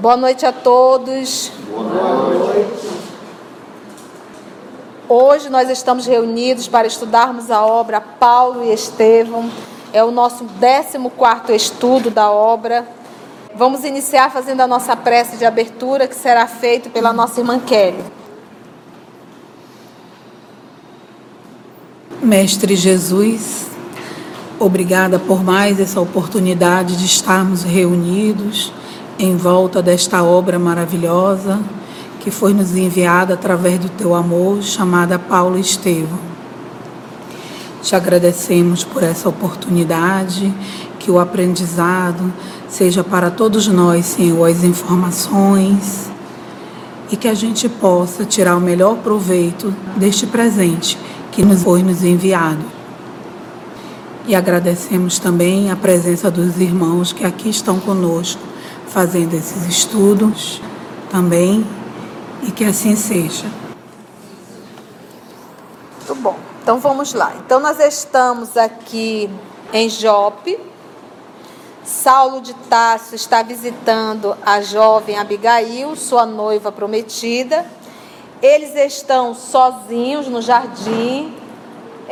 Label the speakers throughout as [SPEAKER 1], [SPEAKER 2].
[SPEAKER 1] Boa noite a todos. Boa noite. Hoje nós estamos reunidos para estudarmos a obra Paulo e Estevão. É o nosso 14 estudo da obra. Vamos iniciar fazendo a nossa prece de abertura, que será feito pela nossa irmã Kelly.
[SPEAKER 2] Mestre Jesus, obrigada por mais essa oportunidade de estarmos reunidos em volta desta obra maravilhosa que foi nos enviada através do teu amor, chamada Paulo Estevão. Te agradecemos por essa oportunidade, que o aprendizado seja para todos nós, Senhor, as informações e que a gente possa tirar o melhor proveito deste presente que nos foi nos enviado. E agradecemos também a presença dos irmãos que aqui estão conosco fazendo esses estudos também e que assim seja.
[SPEAKER 1] Muito bom. Então vamos lá. Então nós estamos aqui em Jope. Saulo de Tarso está visitando a jovem Abigail, sua noiva prometida. Eles estão sozinhos no jardim,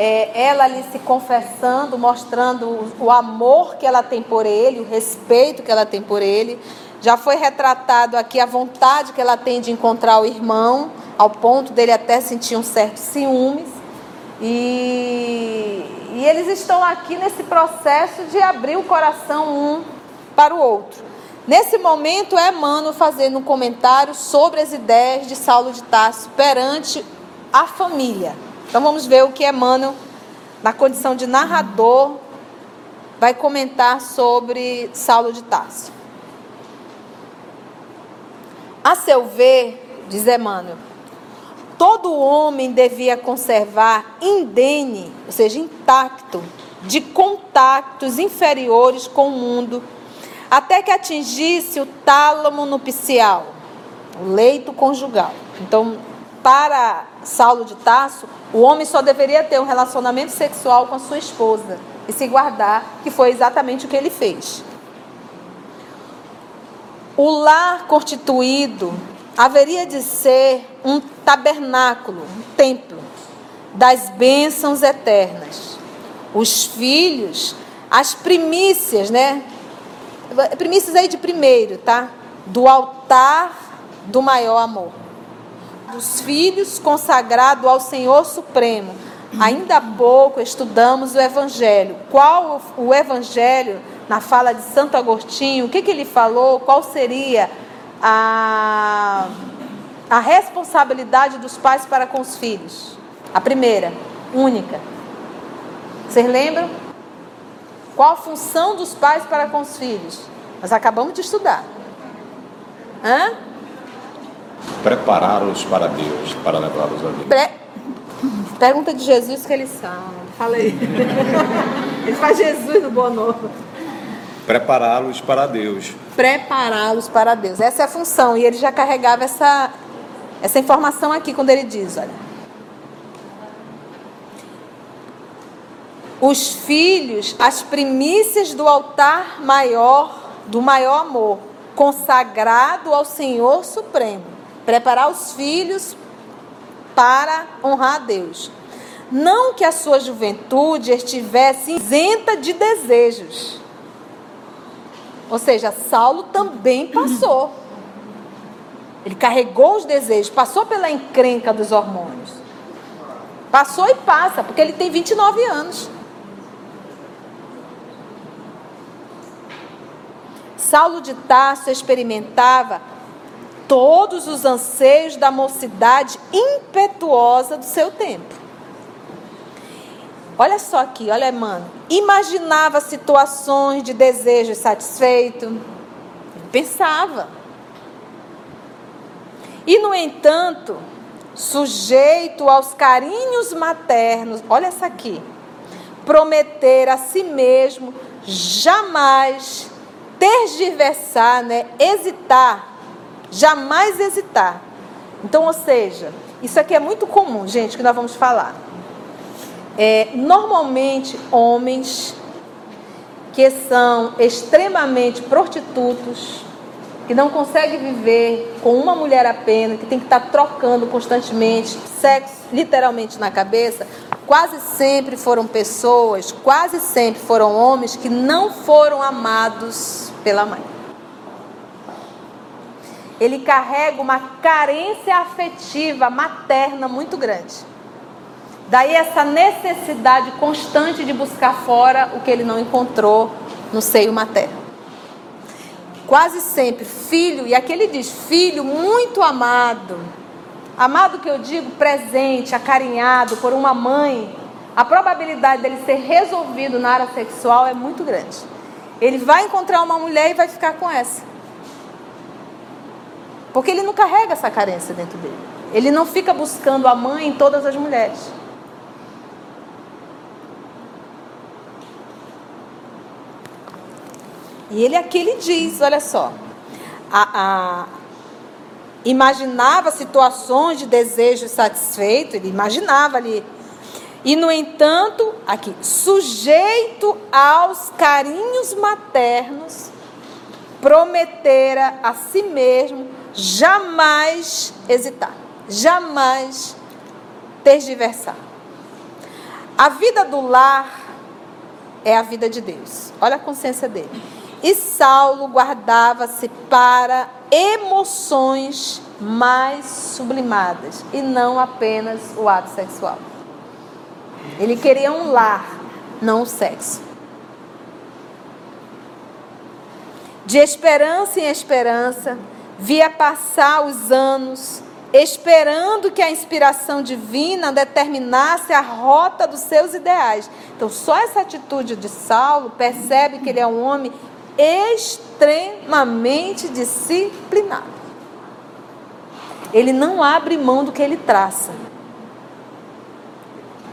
[SPEAKER 1] é, ela ali se confessando, mostrando o, amor que ela tem por ele, o respeito que ela tem por ele. Já foi retratado aqui a vontade que ela tem de encontrar o irmão, ao ponto dele até sentir um certo ciúmes. E, e eles estão aqui nesse processo de abrir o coração um para o outro. Nesse momento, é Emmanuel fazendo um comentário sobre as ideias de Saulo de Tarso perante a família. Então vamos ver o que Emmanuel, na condição de narrador, vai comentar sobre Saulo de Tarso. A seu ver, diz Emmanuel, todo homem devia conservar indene, ou seja, intacto, de contatos inferiores com o mundo, até que atingisse o tálamo nupcial, o leito conjugal. Então, para Saulo de Tarso, o homem só deveria ter um relacionamento sexual com a sua esposa e se guardar, que foi exatamente o que ele fez. O lar constituído haveria de ser um tabernáculo, um templo das bênçãos eternas. Os filhos, as primícias, né? Primícias aí de primeiro, tá? Do altar do maior amor dos filhos consagrado ao Senhor Supremo. Ainda há pouco estudamos o Evangelho. Qual o Evangelho, na fala de Santo Agostinho, o que, que ele falou? Qual seria a, a responsabilidade dos pais para com os filhos? A primeira, única. Vocês lembram? Qual a função dos pais para com os filhos? Nós acabamos de estudar. Hã?
[SPEAKER 3] Prepará-los para Deus, para levá-los a Deus?
[SPEAKER 1] Pre... Pergunta de Jesus que eles são. Fala aí. Ele faz Jesus no Boa Nova.
[SPEAKER 3] Prepará-los para Deus.
[SPEAKER 1] Prepará-los para Deus. Essa é a função. E ele já carregava essa, essa informação aqui quando ele diz: olha. Os filhos, as primícias do altar maior, do maior amor, consagrado ao Senhor Supremo preparar os filhos para honrar a Deus. Não que a sua juventude estivesse isenta de desejos. Ou seja, Saulo também passou. Ele carregou os desejos, passou pela encrenca dos hormônios. Passou e passa, porque ele tem 29 anos. Saulo de Tarso experimentava todos os anseios da mocidade impetuosa do seu tempo. Olha só aqui, olha, mano. Imaginava situações de desejo satisfeito. Pensava. E, no entanto, sujeito aos carinhos maternos, olha essa aqui. Prometer a si mesmo jamais tergiversar, né, hesitar Jamais hesitar. Então, ou seja, isso aqui é muito comum, gente, que nós vamos falar. É, normalmente, homens que são extremamente prostitutos, que não consegue viver com uma mulher apenas, que tem que estar trocando constantemente sexo literalmente na cabeça, quase sempre foram pessoas, quase sempre foram homens que não foram amados pela mãe. Ele carrega uma carência afetiva materna muito grande. Daí essa necessidade constante de buscar fora o que ele não encontrou no seio materno. Quase sempre, filho, e aqui ele diz, filho muito amado. Amado que eu digo, presente, acarinhado por uma mãe, a probabilidade dele ser resolvido na área sexual é muito grande. Ele vai encontrar uma mulher e vai ficar com essa. Porque ele não carrega essa carência dentro dele. Ele não fica buscando a mãe em todas as mulheres. E ele aqui ele diz, olha só, a, a, imaginava situações de desejo satisfeito, ele imaginava ali. E no entanto, aqui, sujeito aos carinhos maternos, prometera a si mesmo jamais hesitar, jamais tergiversar. A vida do lar é a vida de Deus. Olha a consciência dele. E Saulo guardava-se para emoções mais sublimadas e não apenas o ato sexual. Ele queria um lar, não o sexo. De esperança em esperança, via passar os anos, esperando que a inspiração divina determinasse a rota dos seus ideais. Então, só essa atitude de Saulo percebe que ele é um homem extremamente disciplinado. Ele não abre mão do que ele traça.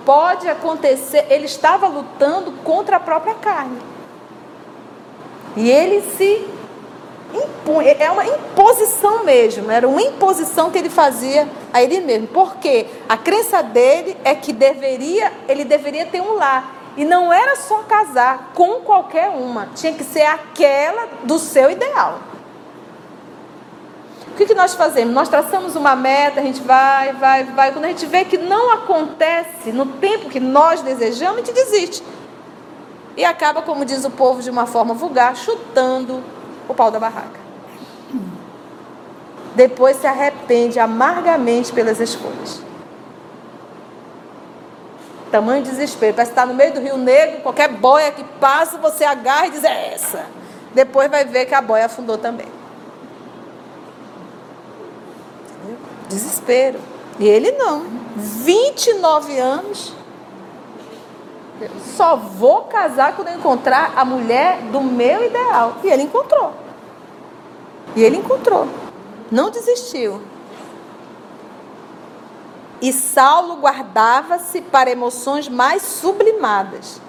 [SPEAKER 1] Pode acontecer, ele estava lutando contra a própria carne. E ele se impõe, é uma imposição mesmo, era uma imposição que ele fazia a ele mesmo. Porque a crença dele é que deveria, ele deveria ter um lar. E não era só casar com qualquer uma, tinha que ser aquela do seu ideal. O que, que nós fazemos? Nós traçamos uma meta, a gente vai, vai, vai. Quando a gente vê que não acontece no tempo que nós desejamos, a gente desiste. E acaba, como diz o povo de uma forma vulgar, chutando o pau da barraca. Depois se arrepende amargamente pelas escolhas. Tamanho desespero. Parece estar no meio do Rio Negro, qualquer boia que passa, você agarra e diz: é essa. Depois vai ver que a boia afundou também. Desespero. E ele não. 29 anos. Só vou casar quando eu encontrar a mulher do meu ideal. E ele encontrou. E ele encontrou. Não desistiu. E Saulo guardava-se para emoções mais sublimadas.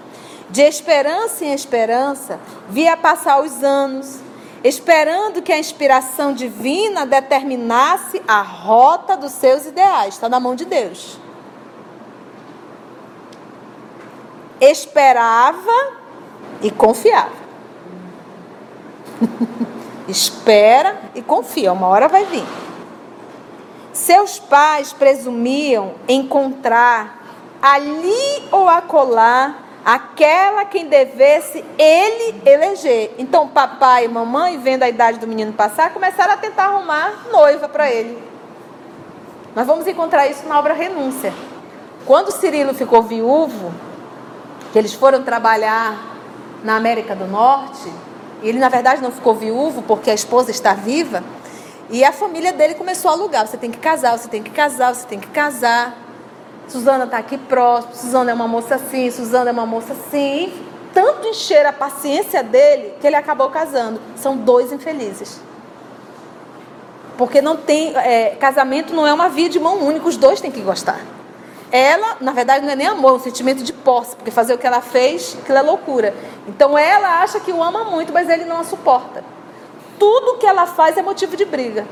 [SPEAKER 1] De esperança em esperança, via passar os anos, esperando que a inspiração divina determinasse a rota dos seus ideais. Está na mão de Deus. Esperava e confiava. Espera e confia, uma hora vai vir. Seus pais presumiam encontrar ali ou acolá aquela quem devesse ele eleger. Então, papai e mamãe, vendo a idade do menino passar, começaram a tentar arrumar noiva para ele. Nós vamos encontrar isso na obra Renúncia. Quando Cirilo ficou viúvo, que eles foram trabalhar na América do Norte, ele na verdade não ficou viúvo porque a esposa está viva, e a família dele começou a alugar. Você tem que casar, você tem que casar, você tem que casar. Suzana está aqui próximo, Suzana é uma moça assim, Suzana é uma moça assim. E tanto encher a paciência dele que ele acabou casando. São dois infelizes. Porque não tem. É, casamento não é uma via de mão única, os dois têm que gostar. Ela, na verdade, não é nem amor, é um sentimento de posse, porque fazer o que ela fez, aquilo é loucura. Então ela acha que o ama muito, mas ele não a suporta. Tudo que ela faz é motivo de briga.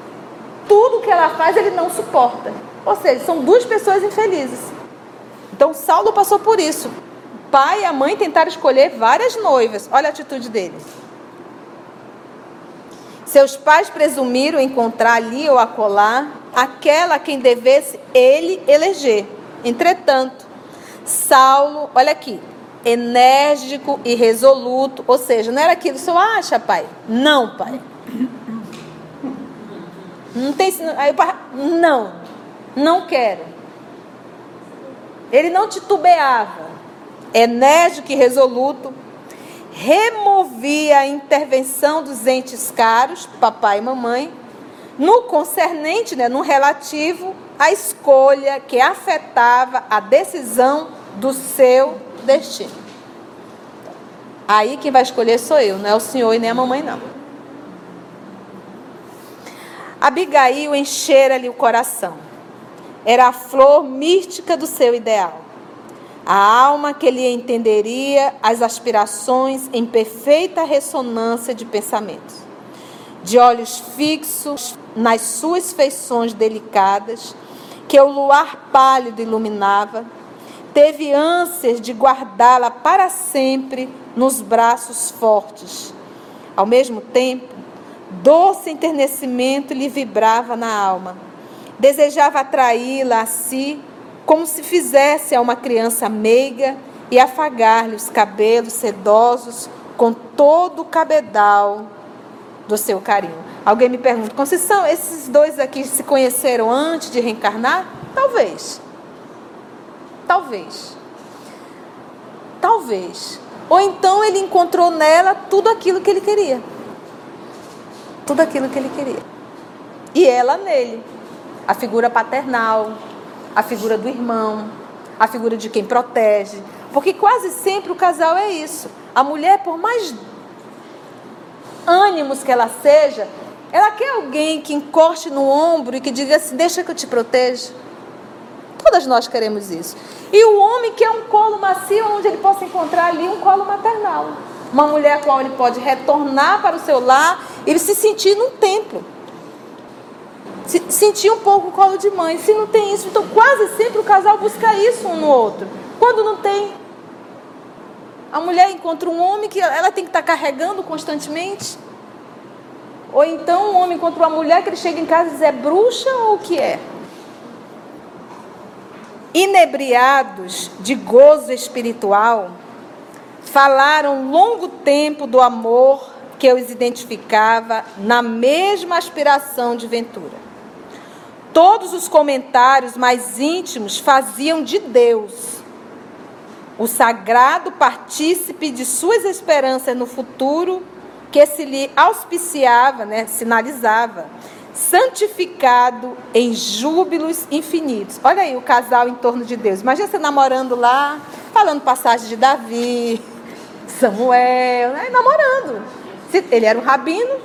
[SPEAKER 1] Tudo que ela faz ele não suporta. Ou seja, são duas pessoas infelizes. Então Saulo passou por isso. O pai e a mãe tentaram escolher várias noivas. Olha a atitude dele. Seus pais presumiram encontrar ali ou acolá aquela a quem devesse ele eleger. Entretanto, Saulo, olha aqui, enérgico e resoluto, ou seja, não era aquilo que o senhor acha, pai? Não, pai. Não tem. Aí o pai, não, não quero. Ele não titubeava, enérgico e resoluto, removia a intervenção dos entes caros, papai e mamãe, no concernente, né, no relativo à escolha que afetava a decisão do seu destino. Aí quem vai escolher sou eu, não é o senhor e nem a mamãe, não. Abigail enchera-lhe o coração. Era a flor mística do seu ideal. A alma que lhe entenderia as aspirações em perfeita ressonância de pensamentos. De olhos fixos nas suas feições delicadas, que o luar pálido iluminava, teve ânsias de guardá-la para sempre nos braços fortes. Ao mesmo tempo, doce enternecimento lhe vibrava na alma. Desejava atraí-la a si, como se fizesse a uma criança meiga, e afagar-lhe os cabelos sedosos com todo o cabedal do seu carinho. Alguém me pergunta: Conceição, esses dois aqui se conheceram antes de reencarnar? Talvez. Talvez. Talvez. Ou então ele encontrou nela tudo aquilo que ele queria. Tudo aquilo que ele queria. E ela nele. A figura paternal, a figura do irmão, a figura de quem protege. Porque quase sempre o casal é isso. A mulher, por mais ânimos que ela seja, ela quer alguém que encoste no ombro e que diga assim: Deixa que eu te proteja. Todas nós queremos isso. E o homem quer um colo macio onde ele possa encontrar ali um colo maternal. Uma mulher com a qual ele pode retornar para o seu lar e se sentir num templo. Se, sentir um pouco o colo de mãe. Se não tem isso, então quase sempre o casal busca isso um no outro. Quando não tem, a mulher encontra um homem que ela tem que estar carregando constantemente. Ou então um homem encontra uma mulher que ele chega em casa e diz: é bruxa ou o que é? inebriados de gozo espiritual, falaram longo tempo do amor que os identificava na mesma aspiração de ventura. Todos os comentários mais íntimos faziam de Deus o sagrado partícipe de suas esperanças no futuro que se lhe auspiciava, né, sinalizava, santificado em júbilos infinitos. Olha aí o casal em torno de Deus. Imagina você namorando lá, falando passagem de Davi, Samuel, né? namorando. Ele era um rabino,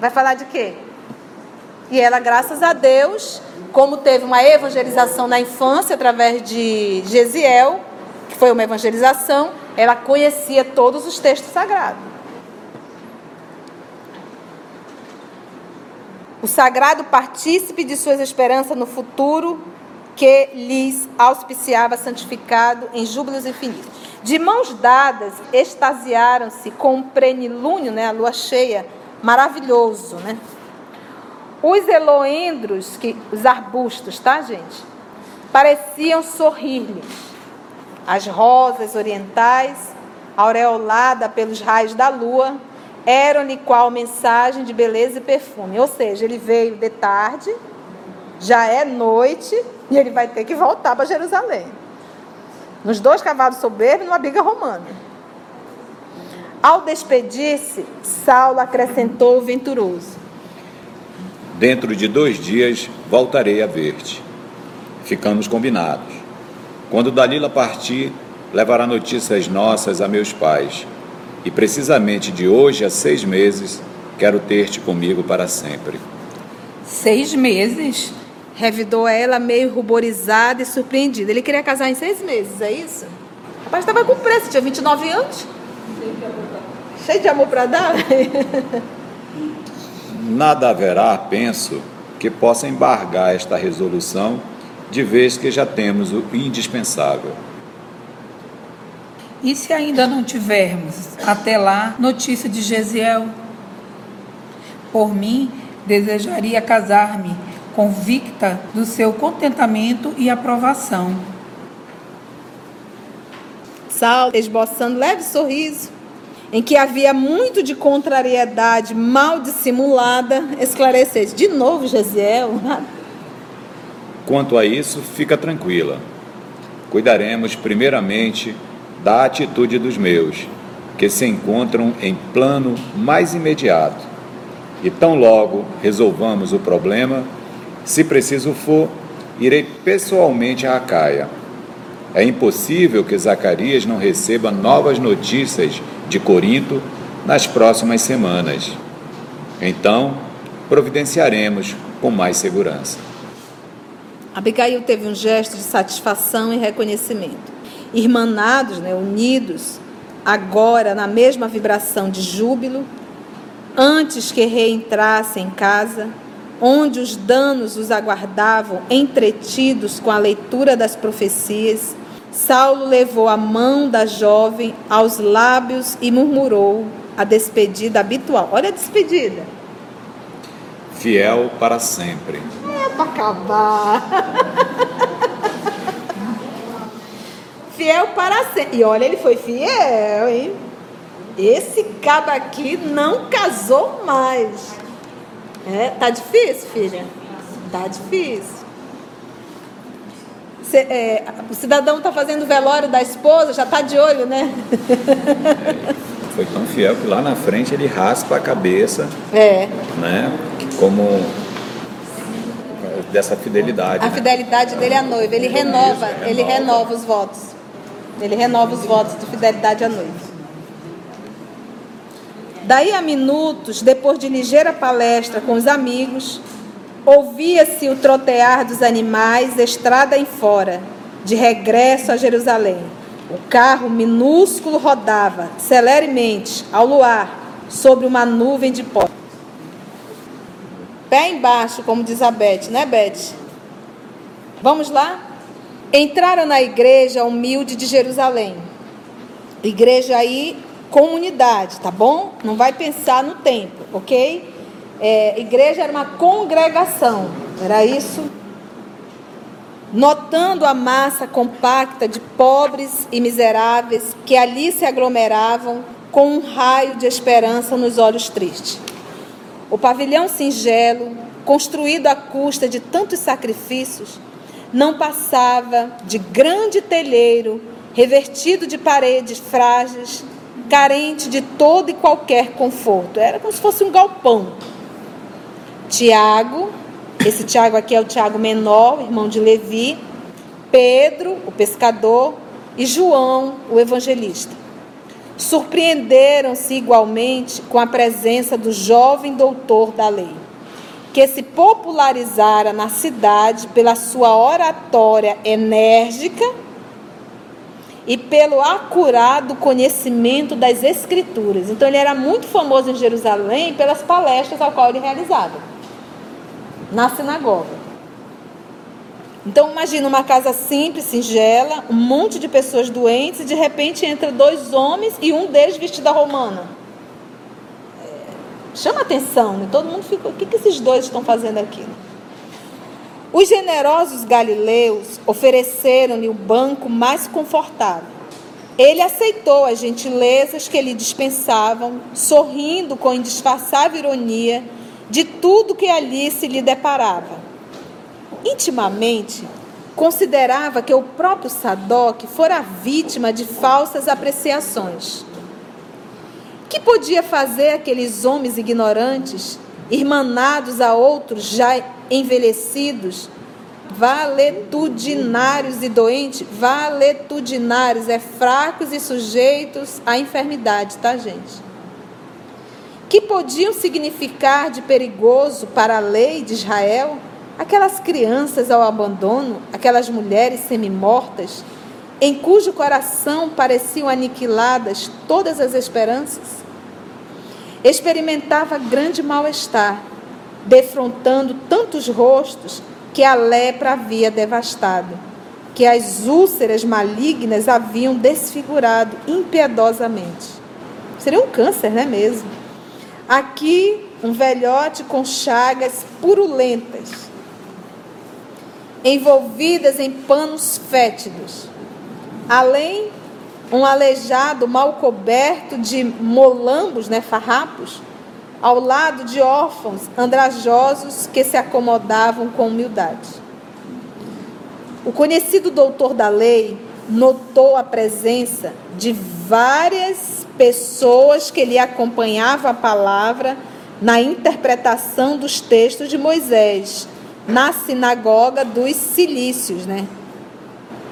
[SPEAKER 1] vai falar de quê? E ela, graças a Deus, como teve uma evangelização na infância através de Gesiel, foi uma evangelização, ela conhecia todos os textos sagrados. o sagrado partícipe de suas esperanças no futuro que lhes auspiciava santificado em júbilos infinitos. De mãos dadas, extasiaram-se com um prenilúnio, né, a lua cheia, maravilhoso, né? Os eloendros, que, os arbustos, tá, gente? Pareciam sorrir-lhes. As rosas orientais, aureolada pelos raios da lua, eram-lhe qual mensagem de beleza e perfume. Ou seja, ele veio de tarde, já é noite, e ele vai ter que voltar para Jerusalém. Nos dois cavalos soberbos, numa biga romana. Ao despedir-se, Saulo acrescentou o venturoso:
[SPEAKER 3] Dentro de dois dias voltarei a ver-te. Ficamos combinados. Quando Dalila partir, levará notícias nossas a meus pais e precisamente de hoje a seis meses quero ter-te comigo para sempre.
[SPEAKER 2] Seis meses?
[SPEAKER 1] Revidou ela meio ruborizada e surpreendida. Ele queria casar em seis meses, é isso? O rapaz estava com preço, tinha 29 anos. Cheio de amor para dar.
[SPEAKER 3] Nada haverá, penso, que possa embargar esta resolução, de vez que já temos o indispensável.
[SPEAKER 2] E se ainda não tivermos, até lá, notícia de Gesiel? Por mim, desejaria casar-me, convicta do seu contentamento e aprovação.
[SPEAKER 1] Saulo, esboçando leve sorriso, em que havia muito de contrariedade mal dissimulada, esclarecesse. De novo, Gesiel?
[SPEAKER 3] Quanto a isso, fica tranquila. Cuidaremos primeiramente da atitude dos meus, que se encontram em plano mais imediato. E tão logo resolvamos o problema, se preciso for, irei pessoalmente a Acaia. É impossível que Zacarias não receba novas notícias de Corinto nas próximas semanas. Então, providenciaremos com mais segurança.
[SPEAKER 1] Abigail teve um gesto de satisfação e reconhecimento. Irmanados, né, unidos, agora na mesma vibração de júbilo, antes que reentrassem em casa, onde os danos os aguardavam entretidos com a leitura das profecias, Saulo levou a mão da jovem aos lábios e murmurou a despedida habitual. Olha a despedida.
[SPEAKER 3] Fiel para sempre.
[SPEAKER 1] Para acabar. fiel para sempre. E olha, ele foi fiel, hein? Esse cabo aqui não casou mais. É, tá difícil, filha? Tá difícil. Cê, é, o cidadão está fazendo o velório da esposa, já está de olho, né?
[SPEAKER 3] Foi tão fiel que lá na frente ele raspa a cabeça.
[SPEAKER 1] É.
[SPEAKER 3] Né? Como dessa fidelidade.
[SPEAKER 1] A
[SPEAKER 3] né?
[SPEAKER 1] fidelidade dele à noiva. Ele renova, ele renova os votos. Ele renova os votos de fidelidade à noiva. Daí a minutos, depois de ligeira palestra com os amigos, Ouvia-se o trotear dos animais, estrada em fora, de regresso a Jerusalém. O carro minúsculo rodava celeremente ao luar, sobre uma nuvem de pó. Pé embaixo, como diz a Beth, né, Beth? Vamos lá? Entraram na igreja humilde de Jerusalém. Igreja aí, comunidade, tá bom? Não vai pensar no templo, ok? é, igreja era uma congregação, era isso? Notando a massa compacta de pobres e miseráveis que ali se aglomeravam com um raio de esperança nos olhos tristes. O pavilhão singelo, construído à custa de tantos sacrifícios, não passava de grande telheiro revertido de paredes frágeis, carente de todo e qualquer conforto. Era como se fosse um galpão. Tiago, esse Tiago aqui é o Tiago menor, irmão de Levi, Pedro, o pescador, e João, o evangelista. Surpreenderam-se igualmente com a presença do jovem doutor da lei, que se popularizara na cidade pela sua oratória enérgica e pelo acurado conhecimento das Escrituras. Então, ele era muito famoso em Jerusalém pelas palestras ao qual ele realizava na sinagoga. Então imagina uma casa simples, singela, um monte de pessoas doentes e de repente entra dois homens e um deles vestido a romana. É, chama atenção, né? todo mundo fica, o que, que esses dois estão fazendo aqui? Os generosos galileus ofereceram-lhe o banco mais confortável. Ele aceitou as gentilezas que lhe dispensavam, sorrindo com indisfarçável ironia de tudo que ali se lhe deparava. Intimamente, considerava que o próprio Sadoc fora vítima de falsas apreciações. Que podia fazer aqueles homens ignorantes, irmanados a outros já envelhecidos, valetudinários e doentes? Valetudinários é fracos e sujeitos à enfermidade, tá, gente? que podiam significar de perigoso para a lei de Israel aquelas crianças ao abandono, aquelas mulheres semi-mortas, em cujo coração pareciam aniquiladas todas as esperanças? Experimentava grande mal-estar, defrontando tantos rostos que a lepra havia devastado, que as úlceras malignas haviam desfigurado impiedosamente. Seria um câncer, não é mesmo? Aqui um velhote com chagas purulentas, envolvidas em panos fétidos. Além, um aleijado mal coberto de molambos, né, farrapos, ao lado de órfãos andrajosos que se acomodavam com humildade. O conhecido doutor da lei notou a presença de várias pessoas que lhe acompanhavam a palavra na interpretação dos textos de Moisés, na sinagoga dos Cilícios, né?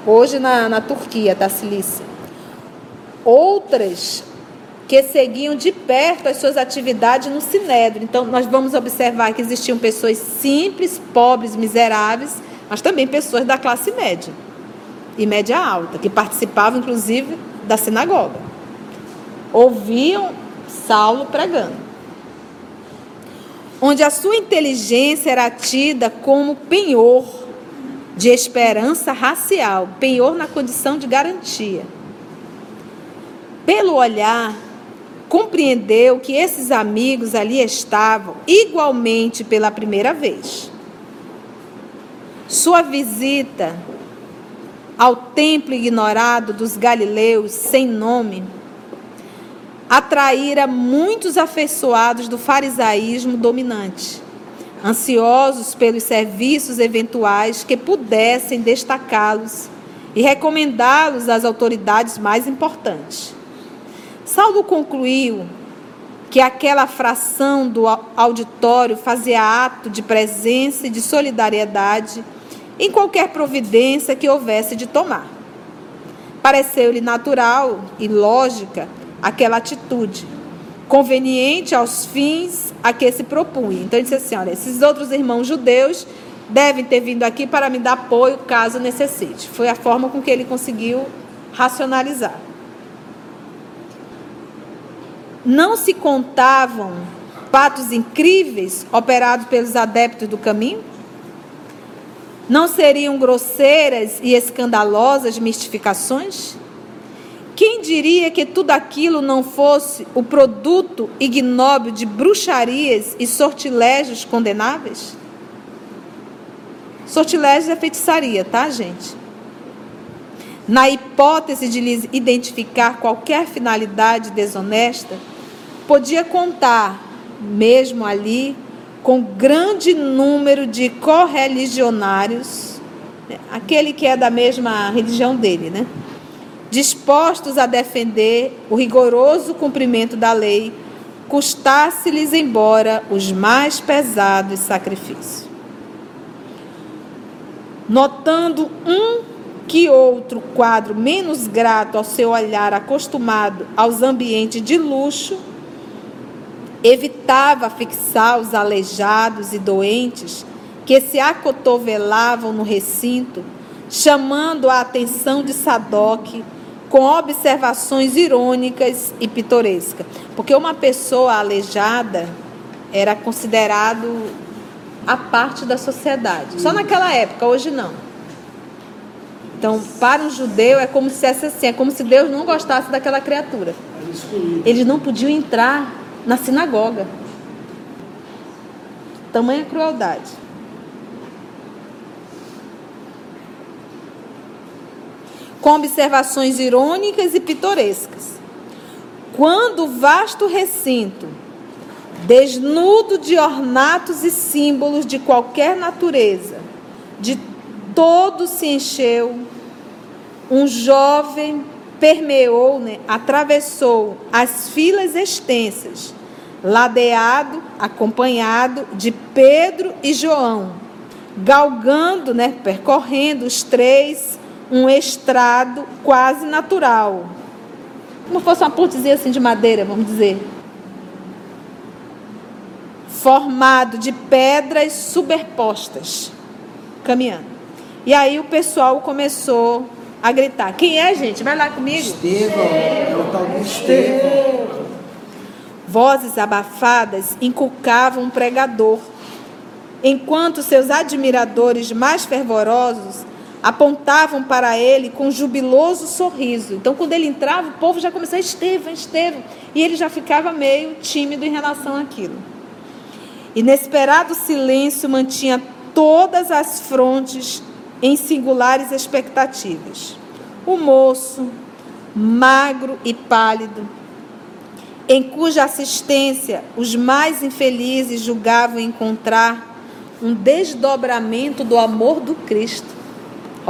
[SPEAKER 1] Hoje na, na Turquia, da Cilícia. Outras que seguiam de perto as suas atividades no Sinédrio. Então, nós vamos observar que existiam pessoas simples, pobres, miseráveis, mas também pessoas da classe média e média alta, que participavam, inclusive, da sinagoga. Ouviam Saulo pregando. Onde a sua inteligência era tida como penhor de esperança racial, penhor na condição de garantia. Pelo olhar, compreendeu que esses amigos ali estavam igualmente pela primeira vez. Sua visita ao templo ignorado dos galileus sem nome atraíra muitos afeiçoados do farisaísmo dominante, ansiosos pelos serviços eventuais que pudessem destacá-los e recomendá-los às autoridades mais importantes. Saulo concluiu que aquela fração do auditório fazia ato de presença e de solidariedade em qualquer providência que houvesse de tomar. Pareceu-lhe natural e lógica aquela atitude, conveniente aos fins a que se propunha. Então ele disse assim: olha, esses outros irmãos judeus devem ter vindo aqui para me dar apoio caso necessite. Foi a forma com que ele conseguiu racionalizar não se contavam fatos incríveis operados pelos adeptos do caminho? Não seriam grosseiras e escandalosas mistificações? Quem diria que tudo aquilo não fosse o produto ignóbil de bruxarias e sortilégios condenáveis? Sortilégios é feitiçaria, tá, gente? Na hipótese de lhes identificar qualquer finalidade desonesta, podia contar, mesmo ali, com grande número de correligionários, né, aquele que é da mesma religião dele, né? Dispostos a defender o rigoroso cumprimento da lei, custasse-lhes embora os mais pesados sacrifícios. Notando um que outro quadro menos grato ao seu olhar acostumado aos ambientes de luxo, evitava fixar os aleijados e doentes que se acotovelavam no recinto, chamando a atenção de Sadoc com observações irônicas e pitorescas. Porque uma pessoa aleijada era considerado a parte da sociedade. Só naquela época, hoje não. Então, para um judeu é como se assim, é como se Deus não gostasse daquela criatura. Eles não podiam entrar na sinagoga. Tamanha crueldade. Com observações irônicas e pitorescas. Quando o vasto recinto, desnudo de ornatos e símbolos de qualquer natureza, de todo se encheu um jovem permeou, né, atravessou as filas extensas, ladeado, acompanhado de Pedro e João, galgando, né, percorrendo os três um estrado quase natural. Como fosse uma pontezinha assim de madeira, vamos dizer. Formado de pedras superpostas, caminhando. E aí o pessoal começou a gritar. Quem é, gente? Vai lá comigo.
[SPEAKER 4] Estevão, é o tal do Estevão.
[SPEAKER 1] Vozes abafadas inculcavam um pregador, enquanto seus admiradores mais fervorosos apontavam para ele com jubiloso sorriso. Então, quando ele entrava, o povo já começava, Estevão, Estevão, e ele já ficava meio tímido em relação àquilo. Inesperado silêncio mantinha todas as frontes em singulares expectativas. O moço, magro e pálido, em cuja assistência os mais infelizes julgavam encontrar um desdobramento do amor do Cristo.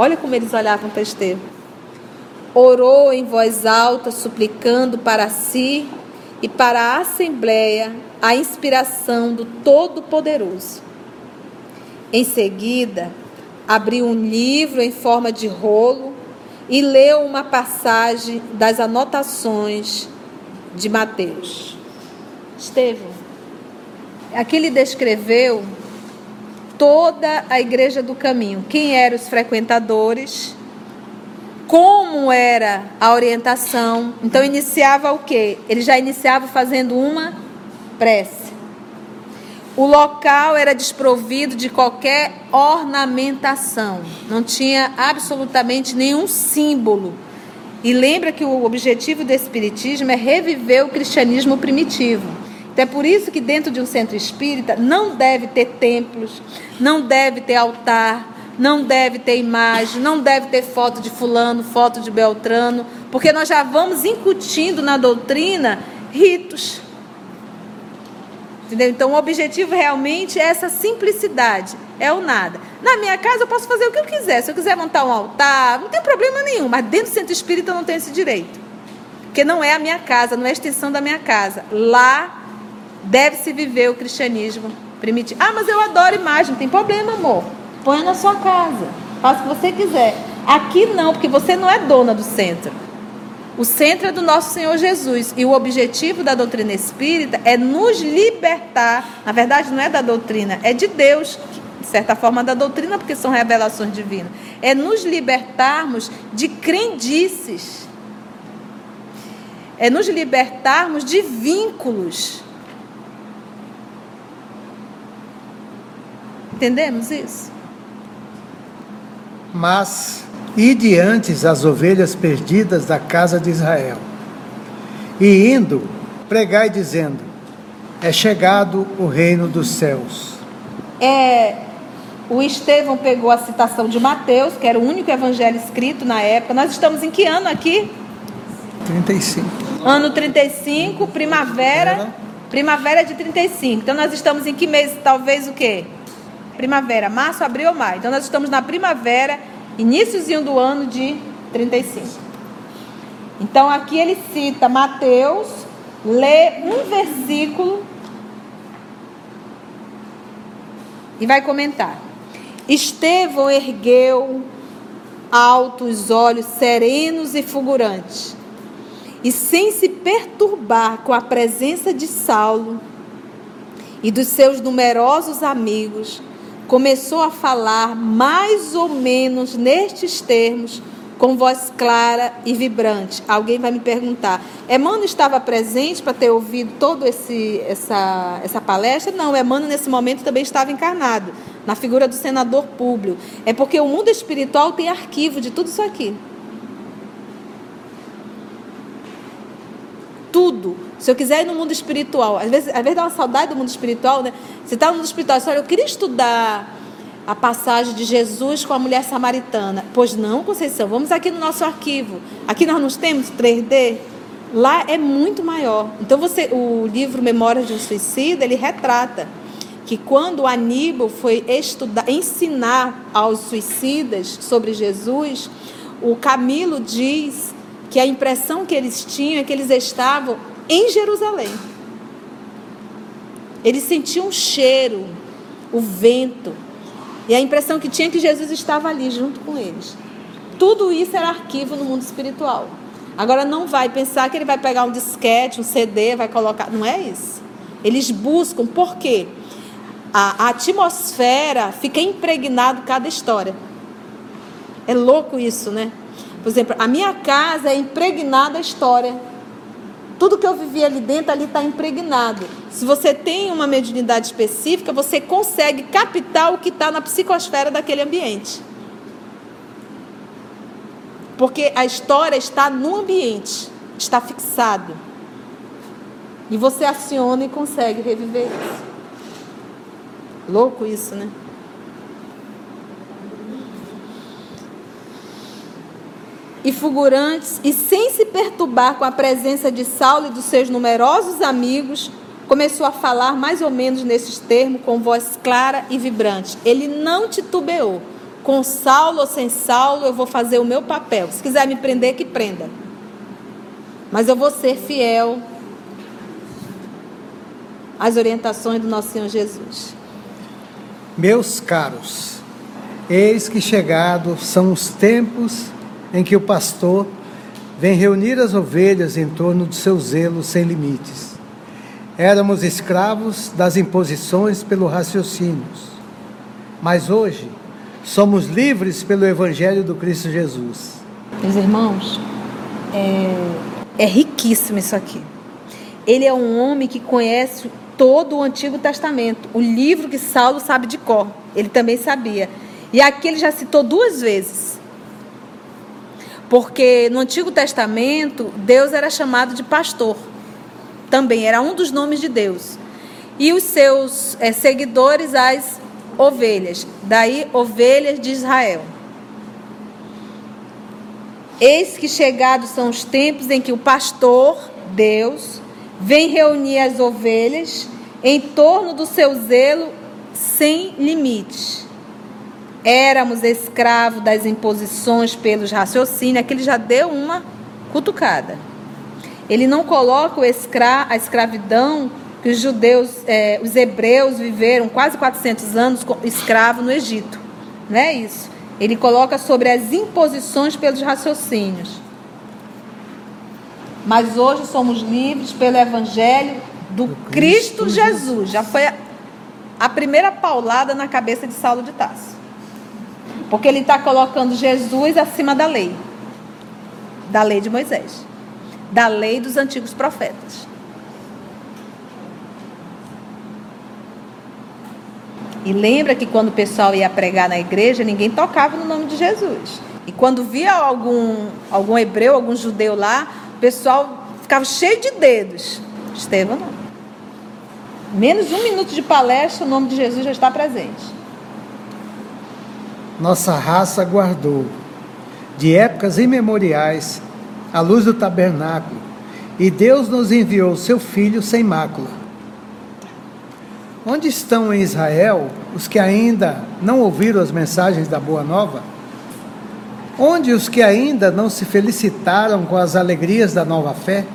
[SPEAKER 1] Olha como eles olhavam para Estevão. Orou em voz alta, suplicando para si e para a assembleia a inspiração do Todo-Poderoso. Em seguida, abriu um livro em forma de rolo e leu uma passagem das anotações de Mateus. Estevão, aqui ele descreveu toda a igreja do caminho, quem eram os frequentadores, como era a orientação. Então iniciava o quê? Ele já iniciava fazendo uma prece. O local era desprovido de qualquer ornamentação, não tinha absolutamente nenhum símbolo. E lembra que o objetivo do Espiritismo é reviver o cristianismo primitivo. Então é por isso que dentro de um centro espírita não deve ter templos, não deve ter altar, não deve ter imagem, não deve ter foto de fulano, foto de Beltrano, porque nós já vamos incutindo na doutrina ritos. Entendeu? Então o objetivo realmente é essa simplicidade, é o nada. Na minha casa eu posso fazer o que eu quiser. Se eu quiser montar um altar, não tem problema nenhum, mas dentro do centro espírita eu não tenho esse direito. Porque não é a minha casa, não é a extensão da minha casa. Lá deve-se viver o cristianismo primitivo. Ah, mas eu adoro imagem, não tem problema, amor. Põe na sua casa, faça o que você quiser. Aqui não, porque você não é dona do centro. O centro é do nosso Senhor Jesus e o objetivo da doutrina espírita é nos libertar. Na verdade, não é da doutrina, é de Deus, de certa forma, da doutrina, porque são revelações divinas. É nos libertarmos de crendices, é nos libertarmos de vínculos. Entendemos isso?
[SPEAKER 4] Mas e diante as ovelhas perdidas da casa de Israel. E indo, pregai dizendo: É chegado o reino dos céus.
[SPEAKER 1] É, o Estevão pegou a citação de Mateus, que era o único evangelho escrito na época. Nós estamos em que ano aqui?
[SPEAKER 4] 35.
[SPEAKER 1] Ano 35, primavera. Primavera de 35. Então nós estamos em que mês? Talvez o quê? Primavera, março, abril ou maio. Então nós estamos na primavera iníciozinho do ano de 35. Então aqui ele cita Mateus, lê um versículo e vai comentar. Estevão ergueu altos olhos serenos e fulgurantes, e sem se perturbar com a presença de Saulo e dos seus numerosos amigos, começou a falar mais ou menos nestes termos, com voz clara e vibrante. Alguém vai me perguntar: Emmanuel estava presente para ter ouvido toda essa, essa palestra? Não, Emmanuel nesse momento também estava encarnado, na figura do senador Públio. É porque o mundo espiritual tem arquivo de tudo isso aqui. Tudo. Se eu quiser ir no mundo espiritual, às vezes, às vezes dá uma saudade do mundo espiritual, né? Você está no mundo espiritual, você olha, eu queria estudar a passagem de Jesus com a mulher samaritana. Pois não, Conceição, vamos aqui no nosso arquivo. Aqui nós não temos 3D. Lá é muito maior. Então você, o livro Memórias de um Suicida, ele retrata que quando Aníbal foi estudar, ensinar aos suicidas sobre Jesus, o Camilo diz que a impressão que eles tinham é que eles estavam em Jerusalém. Eles sentiam o cheiro, o vento, e a impressão que tinha é que Jesus estava ali junto com eles. Tudo isso era arquivo no mundo espiritual. Agora não vai pensar que ele vai pegar um disquete, um CD, vai colocar. Não é isso. Eles buscam, por quê? A, a atmosfera fica impregnado cada história. É louco isso, né? Por exemplo, a minha casa é impregnada a história tudo que eu vivi ali dentro, ali está impregnado. Se você tem uma mediunidade específica, você consegue captar o que está na psicosfera daquele ambiente. Porque a história está no ambiente, está fixado. E você aciona e consegue reviver isso. Louco isso, né? E fulgurantes, e sem se perturbar com a presença de Saulo e dos seus numerosos amigos, começou a falar mais ou menos nesses termos, com voz clara e vibrante. Ele não titubeou. Com Saulo ou sem Saulo, eu vou fazer o meu papel. Se quiser me prender, que prenda. Mas eu vou ser fiel às orientações do nosso Senhor Jesus.
[SPEAKER 4] Meus caros, eis que chegados são os tempos em que o pastor vem reunir as ovelhas em torno do seu zelo sem limites. Éramos escravos das imposições pelo raciocínio, mas hoje somos livres pelo Evangelho do Cristo Jesus.
[SPEAKER 1] Meus irmãos, é, é riquíssimo isso aqui. Ele é um homem que conhece todo o Antigo Testamento, o livro que Saulo sabe de cor. Ele também sabia. E aqui ele já citou duas vezes. Porque no Antigo Testamento, Deus era chamado de pastor. Também era um dos nomes de Deus. E os seus é, seguidores, as ovelhas. Daí, ovelhas de Israel. Eis que chegados são os tempos em que o pastor, Deus, vem reunir as ovelhas em torno do seu zelo sem limites. Éramos escravos das imposições pelos raciocínios, aqui ele já deu uma cutucada. Ele não coloca escra a escravidão que os judeus, é, os hebreus viveram quase 400 anos escravos no Egito. Não é isso. Ele coloca sobre as imposições pelos raciocínios. Mas hoje somos livres pelo Evangelho do, do Cristo, Cristo Jesus. Jesus. Já foi a, a primeira paulada na cabeça de Saulo de Tarso. Porque ele está colocando Jesus acima da lei. Da lei de Moisés. Da lei dos antigos profetas. E lembra que quando o pessoal ia pregar na igreja, ninguém tocava no nome de Jesus. E quando via algum, algum hebreu, algum judeu lá, o pessoal ficava cheio de dedos. Estevão não. Menos um minuto de palestra, o nome de Jesus já está presente.
[SPEAKER 4] Nossa raça guardou, de épocas imemoriais, a luz do tabernáculo, e Deus nos enviou seu Filho sem mácula Onde estão em Israel os que ainda não ouviram as mensagens da Boa Nova? Onde os que ainda não se felicitaram com as alegrias da nova fé?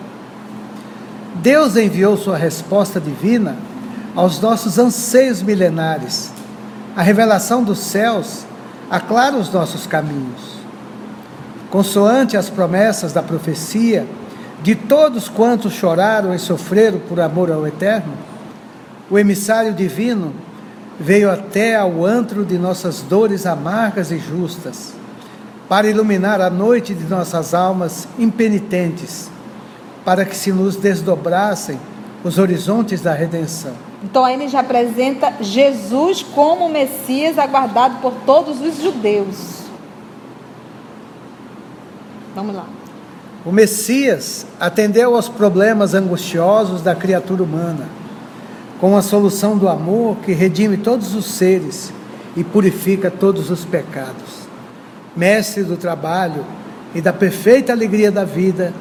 [SPEAKER 4] Deus enviou sua resposta divina aos nossos anseios milenares. A revelação dos céus aclara os nossos caminhos. Consoante as promessas da profecia de todos quantos choraram e sofreram por amor ao Eterno, o emissário divino veio até ao antro de nossas dores amargas e justas, para iluminar a noite de nossas almas impenitentes, para que se nos desdobrassem os horizontes da redenção.
[SPEAKER 1] Então aí ele já apresenta Jesus como o Messias aguardado por todos os judeus. Vamos lá.
[SPEAKER 4] O Messias atendeu aos problemas angustiosos da criatura humana com a solução do amor que redime todos os seres e purifica todos os pecados. Mestre do trabalho e da perfeita alegria da vida,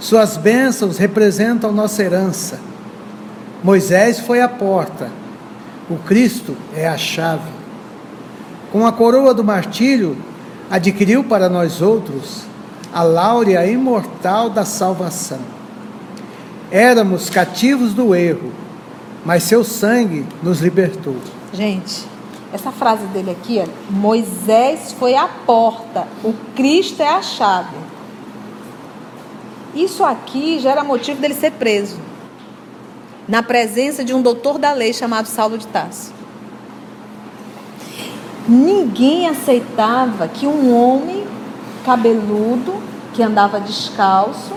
[SPEAKER 4] suas bênçãos representam nossa herança. Moisés foi a porta, o Cristo é a chave. Com a coroa do martírio, adquiriu para nós outros a láurea imortal da salvação. Éramos cativos do erro mas seu sangue nos libertou.
[SPEAKER 1] Gente, essa frase dele aqui, Moisés foi a porta, o Cristo é a chave. Isso aqui já era motivo dele ser preso. Na presença de um doutor da lei chamado Saulo de Tarso. Ninguém aceitava que um homem cabeludo, que andava descalço,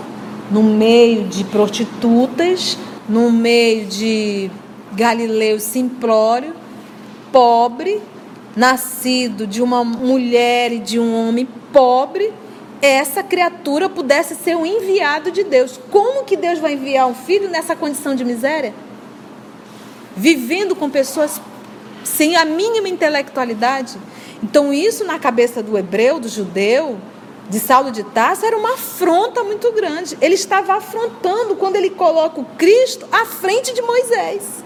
[SPEAKER 1] no meio de prostitutas, no meio de Galileu simplório, pobre, nascido de uma mulher e de um homem pobre, essa criatura pudesse ser um enviado de Deus. Como que Deus vai enviar um filho nessa condição de miséria? Vivendo com pessoas sem a mínima intelectualidade. Então, isso na cabeça do hebreu, do judeu, de Saulo de Tarso, era uma afronta muito grande. Ele estava afrontando quando ele coloca o Cristo à frente de Moisés.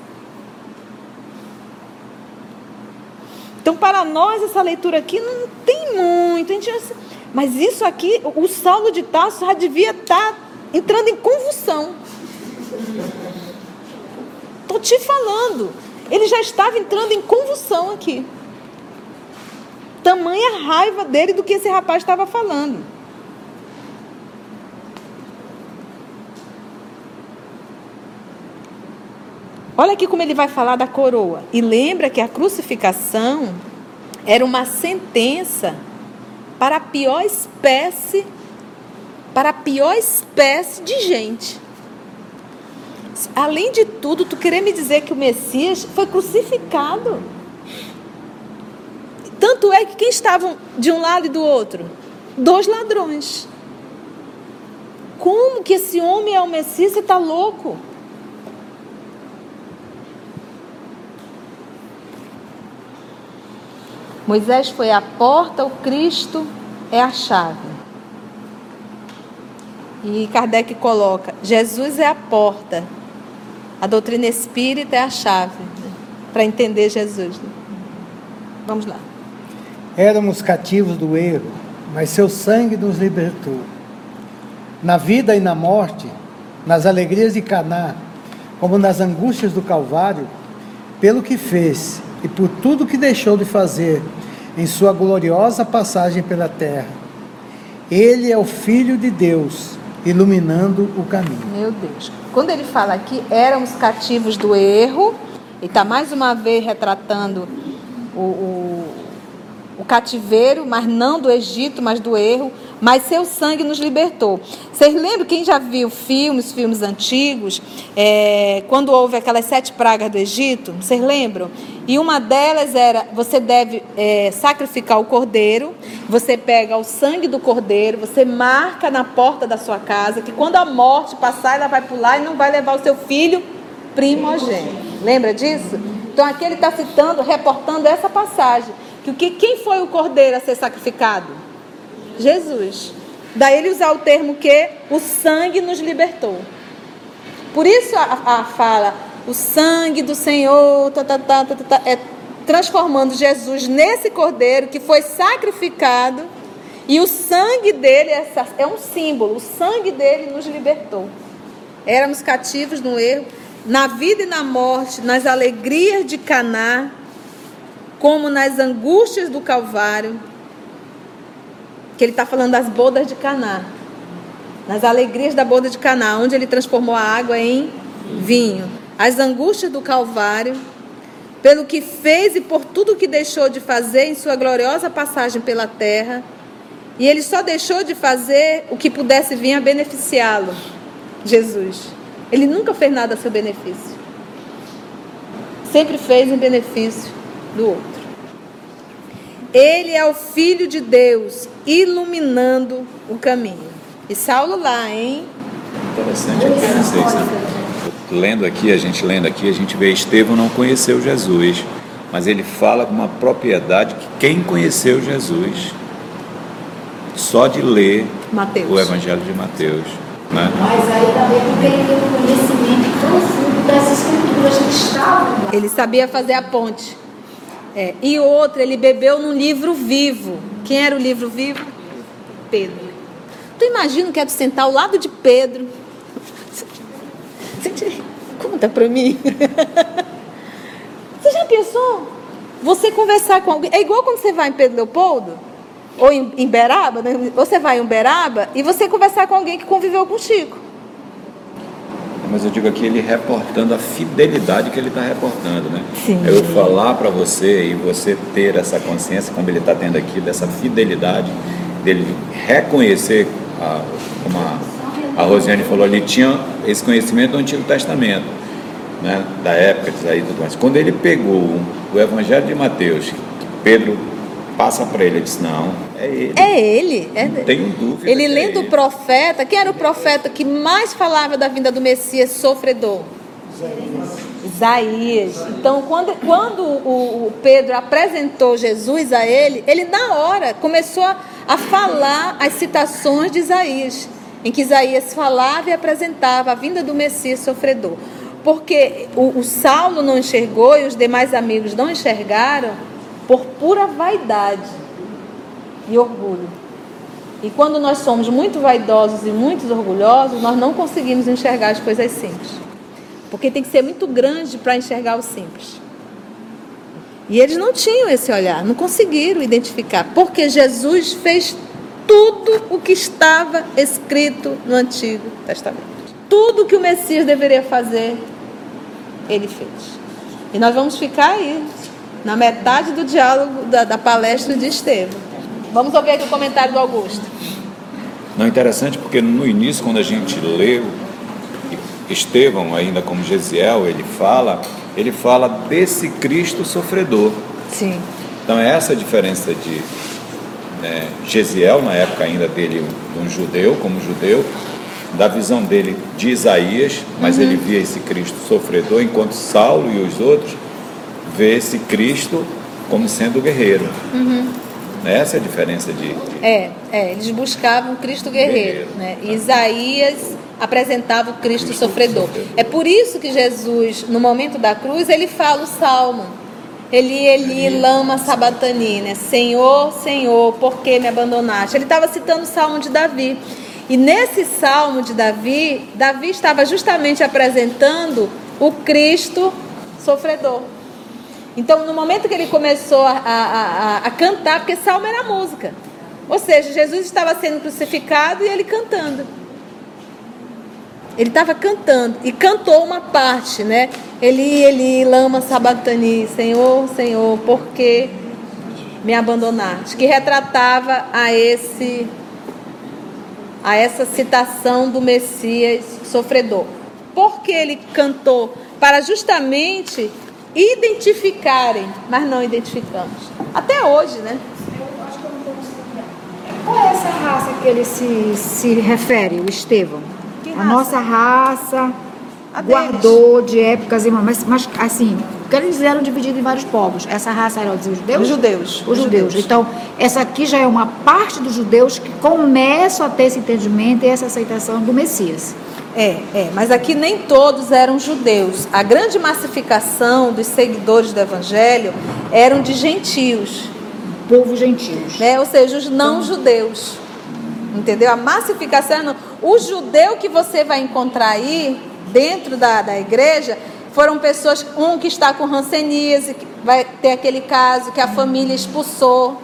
[SPEAKER 1] Então, para nós, essa leitura aqui não tem muito. A gente, mas isso aqui, o Saulo de Tarso já devia estar entrando em convulsão. Estou te falando. Ele já estava entrando em convulsão aqui. Tamanha raiva dele do que esse rapaz estava falando. Olha aqui como ele vai falar da coroa. E lembra que a crucificação era uma sentença para a pior espécie, para a pior espécie de gente. Além de tudo, tu querer me dizer que o Messias foi crucificado. Tanto é que quem estavam de um lado e do outro? Dois ladrões. Como que esse homem é o Messias? Você está louco? Moisés foi a porta, o Cristo é a chave. E Kardec coloca: Jesus é a porta, a doutrina espírita é a chave para entender Jesus. Vamos lá.
[SPEAKER 4] Éramos cativos do erro, mas seu sangue nos libertou. Na vida e na morte, nas alegrias de Caná, como nas angústias do Calvário, pelo que fez e por tudo que deixou de fazer em sua gloriosa passagem pela terra. Ele é o Filho de Deus, iluminando o caminho.
[SPEAKER 1] Meu Deus. Quando ele fala aqui, éramos cativos do erro, ele está mais uma vez retratando o, o, o cativeiro, mas não do Egito, mas do erro mas seu sangue nos libertou. Vocês lembram, quem já viu filmes, filmes antigos, é, quando houve aquelas sete pragas do Egito? Vocês lembram? E uma delas era: você deve é, sacrificar o cordeiro, você pega o sangue do cordeiro, você marca na porta da sua casa, que quando a morte passar, ela vai pular e não vai levar o seu filho primogênito. Lembra disso? Então aqui ele está citando, reportando essa passagem. Que quem foi o cordeiro a ser sacrificado? Jesus. Daí ele usar o termo que o sangue nos libertou. Por isso a, a fala, o sangue do Senhor, tá, tá, tá, é transformando Jesus nesse cordeiro que foi sacrificado e o sangue dele é, é um símbolo, o sangue dele nos libertou. Éramos cativos no erro, na vida e na morte, nas alegrias de Caná, como nas angústias do Calvário que ele está falando das bodas de Caná, nas alegrias da boda de Caná, onde ele transformou a água em vinho, as angústias do Calvário, pelo que fez e por tudo que deixou de fazer em sua gloriosa passagem pela terra, e ele só deixou de fazer o que pudesse vir a beneficiá-lo, Jesus. Ele nunca fez nada a seu benefício. Sempre fez em benefício do outro. Ele é o Filho de Deus, iluminando o caminho. E Saulo lá, hein?
[SPEAKER 3] Interessante aqui, vocês, né? Lendo aqui, a gente lendo aqui, a gente vê Estevão não conheceu Jesus, mas ele fala com uma propriedade que quem conheceu Jesus, só de ler
[SPEAKER 1] Mateus.
[SPEAKER 3] o Evangelho de Mateus. Né?
[SPEAKER 5] Mas aí também não teria um conhecimento profundo das escrituras que estavam.
[SPEAKER 1] Ele sabia fazer a ponte. É, e outro, ele bebeu num livro vivo. Quem era o livro vivo? Pedro. Tu imagina que é de sentar ao lado de Pedro? Conta pra mim. Você já pensou? Você conversar com alguém. É igual quando você vai em Pedro Leopoldo, ou em, em Beraba, né? você vai em Beraba e você conversar com alguém que conviveu com Chico.
[SPEAKER 3] Mas eu digo aqui ele reportando a fidelidade que ele está reportando, né?
[SPEAKER 1] Sim.
[SPEAKER 3] Eu falar para você e você ter essa consciência, como ele está tendo aqui, dessa fidelidade, dele reconhecer, a, como a, a Rosiane falou, ele tinha esse conhecimento do Antigo Testamento, né? Da época, aí tudo mais. Quando ele pegou o Evangelho de Mateus, Pedro passa para ele, ele disse, não, é ele.
[SPEAKER 1] É ele. É...
[SPEAKER 3] Não tenho dúvida.
[SPEAKER 1] Ele
[SPEAKER 3] é
[SPEAKER 1] lendo
[SPEAKER 3] ele.
[SPEAKER 1] o profeta, quem era o profeta que mais falava da vinda do Messias sofredor? Isaías. Então, quando, quando o, o Pedro apresentou Jesus a ele, ele na hora começou a, a falar as citações de Isaías, em que Isaías falava e apresentava a vinda do Messias sofredor. Porque o, o Saulo não enxergou e os demais amigos não enxergaram por pura vaidade e orgulho. E quando nós somos muito vaidosos e muito orgulhosos, nós não conseguimos enxergar as coisas simples. Porque tem que ser muito grande para enxergar o simples. E eles não tinham esse olhar, não conseguiram identificar, porque Jesus fez tudo o que estava escrito no Antigo Testamento. Tudo que o Messias deveria fazer, ele fez. E nós vamos ficar aí, na metade do diálogo da, da palestra de Estevão. Vamos ouvir aqui o comentário do Augusto.
[SPEAKER 3] Não é interessante porque no início, quando a gente leu Estevão, ainda como Gesiel, ele fala, ele fala desse Cristo sofredor.
[SPEAKER 1] Sim.
[SPEAKER 3] Então é essa a diferença de né, Gesiel, na época ainda dele, um judeu, como judeu, da visão dele de Isaías, mas uhum. ele via esse Cristo sofredor, enquanto Saulo e os outros vê esse Cristo como sendo guerreiro. Uhum. Essa é a diferença de.
[SPEAKER 1] É, é eles buscavam Cristo guerreiro. guerreiro né? Tá. Isaías apresentava o Cristo, Cristo sofredor. sofredor. É por isso que Jesus, no momento da cruz, ele fala o salmo. Eli, Eli, lama sabatani, né? Senhor, Senhor, por que me abandonaste? Ele estava citando o salmo de Davi. E nesse salmo de Davi, Davi estava justamente apresentando o Cristo sofredor. Então, no momento que ele começou a, a, a, a cantar, porque salmo era música. Ou seja, Jesus estava sendo crucificado e ele cantando. Ele estava cantando e cantou uma parte, né? Eli, Eli, lama sabatani, Senhor, Senhor, por que me abandonaste? Que retratava a esse a essa citação do Messias sofredor. Por que ele cantou? Para justamente identificarem, mas não identificamos. Até hoje, né?
[SPEAKER 6] Qual é essa raça que ele se, se refere, o Estevão? A nossa raça a guardou deles. de épocas, mas, mas assim, porque eles eram divididos em vários povos. Essa raça era os judeus?
[SPEAKER 1] Os judeus.
[SPEAKER 6] Os, judeus. judeus. Então, essa aqui já é uma parte dos judeus que começam a ter esse entendimento e essa aceitação do Messias.
[SPEAKER 1] É, é, mas aqui nem todos eram judeus. A grande massificação dos seguidores do evangelho eram de gentios.
[SPEAKER 6] Povo gentios.
[SPEAKER 1] Né? Ou seja, os não judeus. Entendeu? A massificação. O judeu que você vai encontrar aí, dentro da, da igreja, foram pessoas, um que está com ranceníase, que vai ter aquele caso que a família expulsou,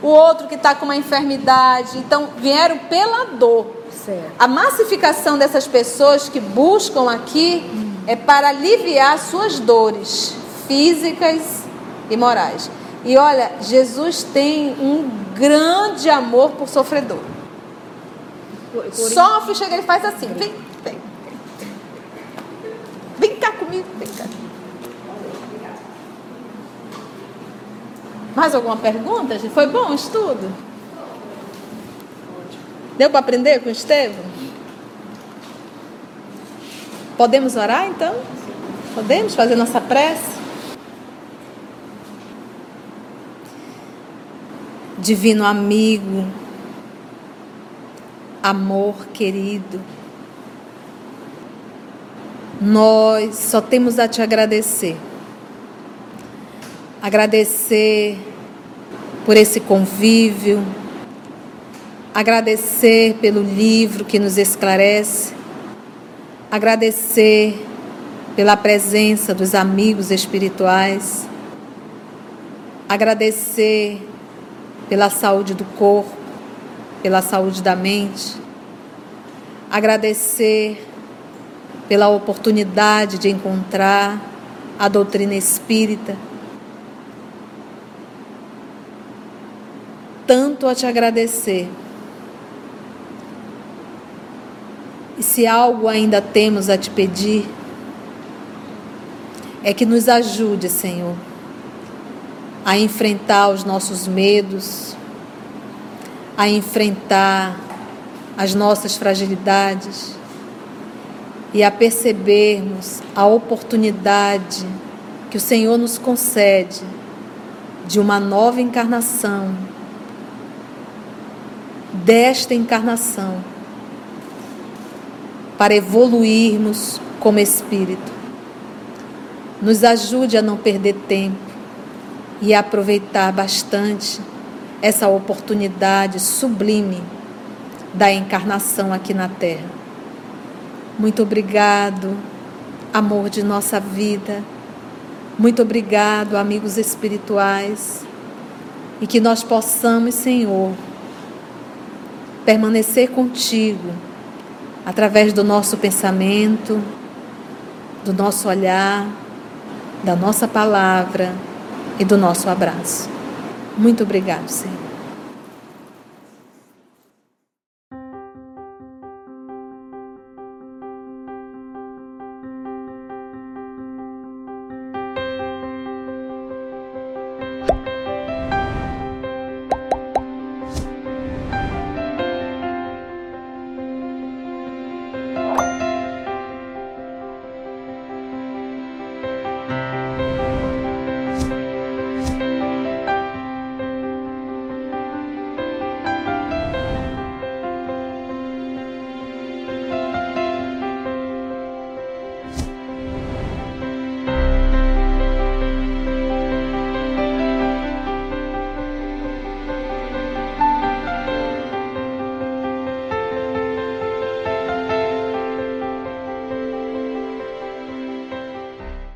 [SPEAKER 1] o outro que está com uma enfermidade. Então, vieram pela dor. Certo. A massificação dessas pessoas que buscam aqui hum. é para aliviar suas dores físicas e morais. E olha, Jesus tem um grande amor por sofredor. Sofre, chega, ele faz assim: vem, vem. Vem cá comigo, vem cá. Mais alguma pergunta? Foi bom o estudo? Deu para aprender com Estevão? Podemos orar então? Podemos fazer nossa prece? Divino amigo, amor querido, nós só temos a te agradecer. Agradecer por esse convívio, agradecer pelo livro que nos esclarece, agradecer pela presença dos amigos espirituais, agradecer pela saúde do corpo, pela saúde da mente, agradecer pela oportunidade de encontrar a doutrina espírita. Tanto a te agradecer. E se algo ainda temos a te pedir, é que nos ajude, Senhor, a enfrentar os nossos medos, a enfrentar as nossas fragilidades e a percebermos a oportunidade que o Senhor nos concede de uma nova encarnação, desta encarnação, para evoluirmos como espírito. Nos ajude a não perder tempo e a aproveitar bastante essa oportunidade sublime da encarnação aqui na Terra. Muito obrigado, amor de nossa vida. Muito obrigado, amigos espirituais. E que nós possamos, Senhor, permanecer contigo através do nosso pensamento, do nosso olhar, da nossa palavra e do nosso abraço. Muito obrigado, Senhor.